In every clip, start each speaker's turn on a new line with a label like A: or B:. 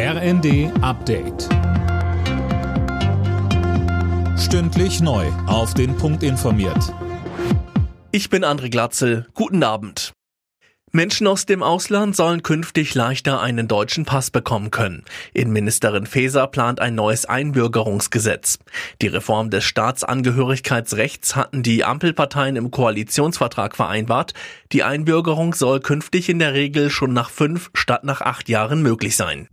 A: RND Update. Stündlich neu. Auf den Punkt informiert.
B: Ich bin André Glatzel. Guten Abend. Menschen aus dem Ausland sollen künftig leichter einen deutschen Pass bekommen können. Innenministerin Faeser plant ein neues Einbürgerungsgesetz. Die Reform des Staatsangehörigkeitsrechts hatten die Ampelparteien im Koalitionsvertrag vereinbart. Die Einbürgerung soll künftig in der Regel schon nach fünf statt nach acht Jahren möglich sein.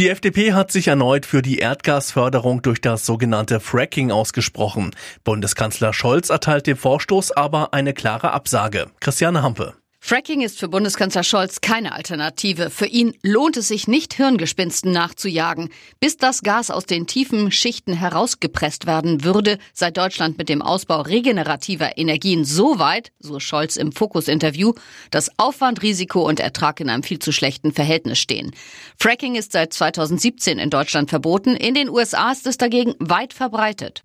B: Die FDP hat sich erneut für die Erdgasförderung durch das sogenannte Fracking ausgesprochen. Bundeskanzler Scholz erteilt dem Vorstoß aber eine klare Absage. Christiane Hampe.
C: Fracking ist für Bundeskanzler Scholz keine Alternative. Für ihn lohnt es sich nicht, Hirngespinsten nachzujagen. Bis das Gas aus den tiefen Schichten herausgepresst werden würde, sei Deutschland mit dem Ausbau regenerativer Energien so weit, so Scholz im Fokus-Interview, dass Aufwand, Risiko und Ertrag in einem viel zu schlechten Verhältnis stehen. Fracking ist seit 2017 in Deutschland verboten. In den USA ist es dagegen weit verbreitet.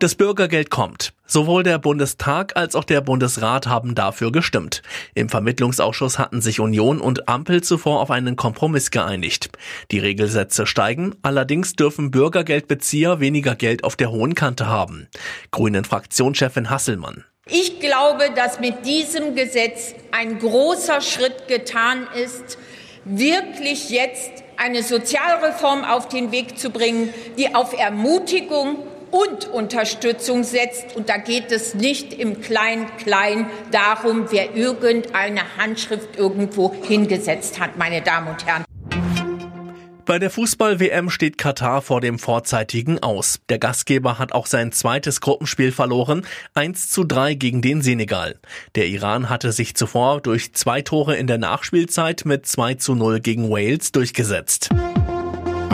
B: Das Bürgergeld kommt. Sowohl der Bundestag als auch der Bundesrat haben dafür gestimmt. Im Vermittlungsausschuss hatten sich Union und Ampel zuvor auf einen Kompromiss geeinigt. Die Regelsätze steigen, allerdings dürfen Bürgergeldbezieher weniger Geld auf der hohen Kante haben. Grünen Fraktionschefin Hasselmann.
D: Ich glaube, dass mit diesem Gesetz ein großer Schritt getan ist, wirklich jetzt eine Sozialreform auf den Weg zu bringen, die auf Ermutigung und Unterstützung setzt. Und da geht es nicht im Klein-Klein darum, wer irgendeine Handschrift irgendwo hingesetzt hat, meine Damen und Herren.
B: Bei der Fußball-WM steht Katar vor dem vorzeitigen Aus. Der Gastgeber hat auch sein zweites Gruppenspiel verloren, 1 zu 3 gegen den Senegal. Der Iran hatte sich zuvor durch zwei Tore in der Nachspielzeit mit 2 zu 0 gegen Wales durchgesetzt.